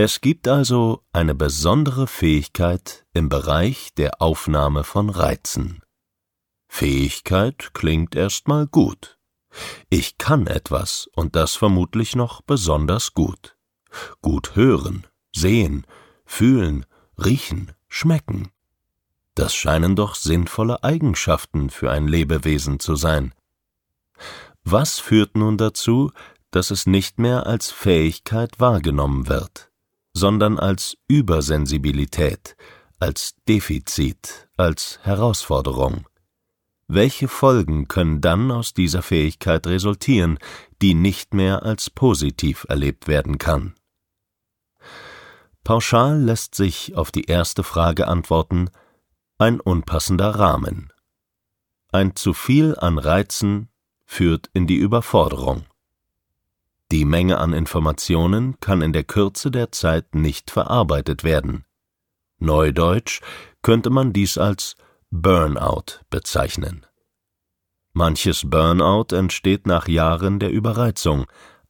Es gibt also eine besondere Fähigkeit im Bereich der Aufnahme von Reizen. Fähigkeit klingt erstmal gut. Ich kann etwas und das vermutlich noch besonders gut. Gut hören, sehen, fühlen, riechen, schmecken. Das scheinen doch sinnvolle Eigenschaften für ein Lebewesen zu sein. Was führt nun dazu, dass es nicht mehr als Fähigkeit wahrgenommen wird, sondern als Übersensibilität, als Defizit, als Herausforderung? Welche Folgen können dann aus dieser Fähigkeit resultieren, die nicht mehr als positiv erlebt werden kann? Pauschal lässt sich auf die erste Frage antworten ein unpassender Rahmen. Ein zu viel an Reizen führt in die Überforderung. Die Menge an Informationen kann in der Kürze der Zeit nicht verarbeitet werden. Neudeutsch könnte man dies als Burnout bezeichnen. Manches Burnout entsteht nach Jahren der Überreizung,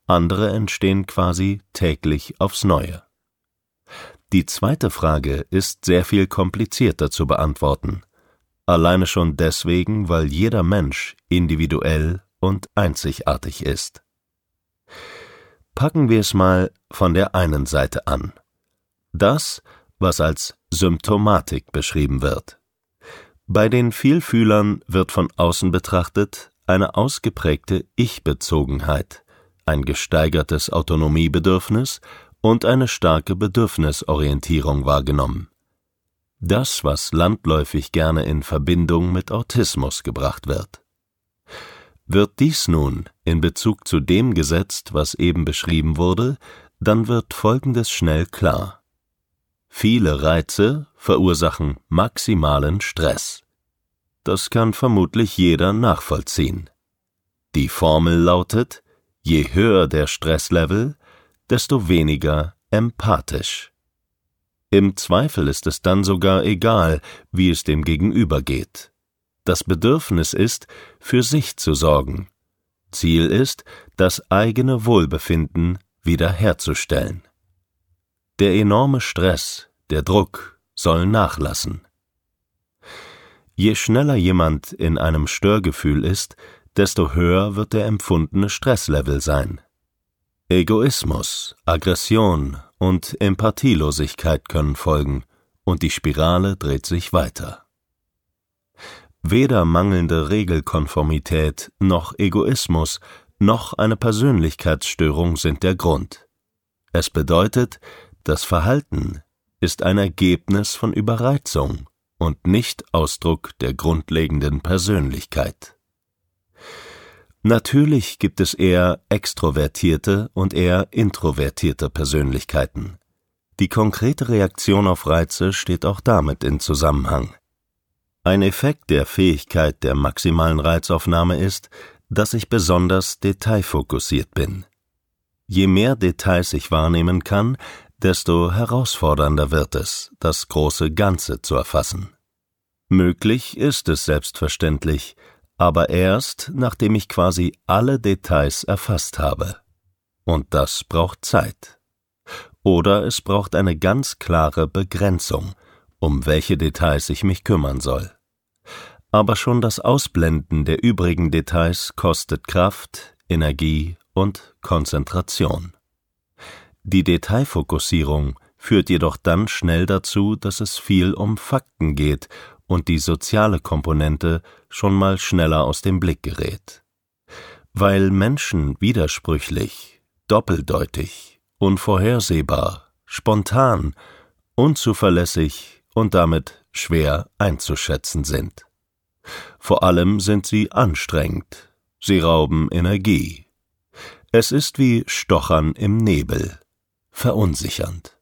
andere entstehen quasi täglich aufs Neue. Die zweite Frage ist sehr viel komplizierter zu beantworten, alleine schon deswegen, weil jeder Mensch individuell und einzigartig ist. Packen wir es mal von der einen Seite an. Das, was als Symptomatik beschrieben wird. Bei den Vielfühlern wird von außen betrachtet eine ausgeprägte Ich-Bezogenheit, ein gesteigertes Autonomiebedürfnis und eine starke Bedürfnisorientierung wahrgenommen. Das, was landläufig gerne in Verbindung mit Autismus gebracht wird. Wird dies nun in Bezug zu dem gesetzt, was eben beschrieben wurde, dann wird Folgendes schnell klar. Viele Reize verursachen maximalen Stress. Das kann vermutlich jeder nachvollziehen. Die Formel lautet, je höher der Stresslevel, desto weniger empathisch. Im Zweifel ist es dann sogar egal, wie es dem Gegenüber geht. Das Bedürfnis ist, für sich zu sorgen. Ziel ist, das eigene Wohlbefinden wiederherzustellen. Der enorme Stress, der Druck soll nachlassen. Je schneller jemand in einem Störgefühl ist, desto höher wird der empfundene Stresslevel sein. Egoismus, Aggression und Empathielosigkeit können folgen, und die Spirale dreht sich weiter. Weder mangelnde Regelkonformität noch Egoismus noch eine Persönlichkeitsstörung sind der Grund. Es bedeutet, das Verhalten ist ein Ergebnis von Überreizung und nicht Ausdruck der grundlegenden Persönlichkeit. Natürlich gibt es eher extrovertierte und eher introvertierte Persönlichkeiten. Die konkrete Reaktion auf Reize steht auch damit in Zusammenhang. Ein Effekt der Fähigkeit der maximalen Reizaufnahme ist, dass ich besonders detailfokussiert bin. Je mehr Details ich wahrnehmen kann, desto herausfordernder wird es, das große Ganze zu erfassen. Möglich ist es selbstverständlich, aber erst, nachdem ich quasi alle Details erfasst habe. Und das braucht Zeit. Oder es braucht eine ganz klare Begrenzung, um welche Details ich mich kümmern soll. Aber schon das Ausblenden der übrigen Details kostet Kraft, Energie und Konzentration. Die Detailfokussierung führt jedoch dann schnell dazu, dass es viel um Fakten geht und die soziale Komponente schon mal schneller aus dem Blick gerät. Weil Menschen widersprüchlich, doppeldeutig, unvorhersehbar, spontan, unzuverlässig und damit schwer einzuschätzen sind. Vor allem sind sie anstrengend, sie rauben Energie. Es ist wie Stochern im Nebel, verunsichernd.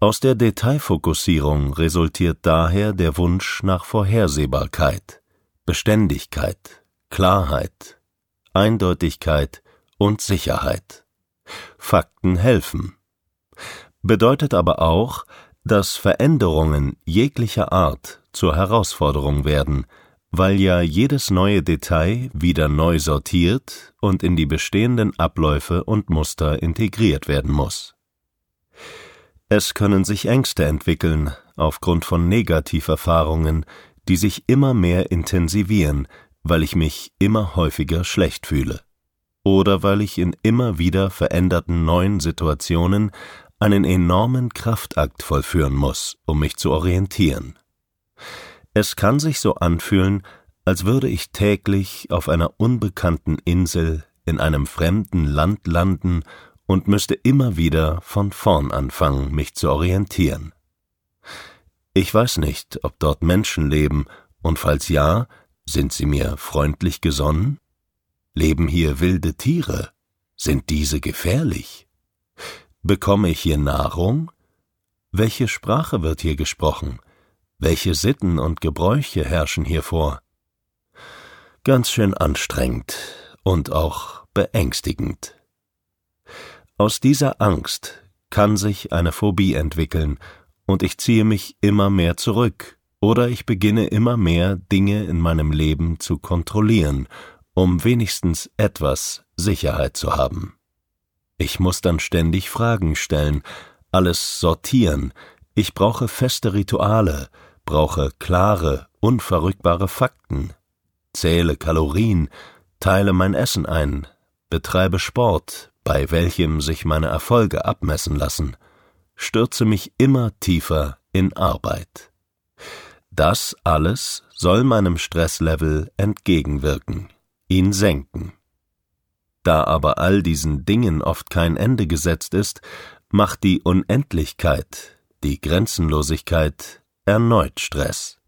Aus der Detailfokussierung resultiert daher der Wunsch nach Vorhersehbarkeit, Beständigkeit, Klarheit, Eindeutigkeit und Sicherheit. Fakten helfen. Bedeutet aber auch, dass Veränderungen jeglicher Art zur Herausforderung werden, weil ja jedes neue Detail wieder neu sortiert und in die bestehenden Abläufe und Muster integriert werden muss. Es können sich Ängste entwickeln aufgrund von Negativerfahrungen, die sich immer mehr intensivieren, weil ich mich immer häufiger schlecht fühle. Oder weil ich in immer wieder veränderten neuen Situationen einen enormen Kraftakt vollführen muss, um mich zu orientieren. Es kann sich so anfühlen, als würde ich täglich auf einer unbekannten Insel in einem fremden Land landen und müsste immer wieder von vorn anfangen, mich zu orientieren. Ich weiß nicht, ob dort Menschen leben, und falls ja, sind sie mir freundlich gesonnen? Leben hier wilde Tiere? Sind diese gefährlich? Bekomme ich hier Nahrung? Welche Sprache wird hier gesprochen? Welche Sitten und Gebräuche herrschen hier vor? Ganz schön anstrengend und auch beängstigend. Aus dieser Angst kann sich eine Phobie entwickeln, und ich ziehe mich immer mehr zurück, oder ich beginne immer mehr Dinge in meinem Leben zu kontrollieren, um wenigstens etwas Sicherheit zu haben. Ich muss dann ständig Fragen stellen, alles sortieren, ich brauche feste Rituale, brauche klare, unverrückbare Fakten, zähle Kalorien, teile mein Essen ein, betreibe Sport, bei welchem sich meine Erfolge abmessen lassen, stürze mich immer tiefer in Arbeit. Das alles soll meinem Stresslevel entgegenwirken, ihn senken. Da aber all diesen Dingen oft kein Ende gesetzt ist, macht die Unendlichkeit, die Grenzenlosigkeit erneut Stress.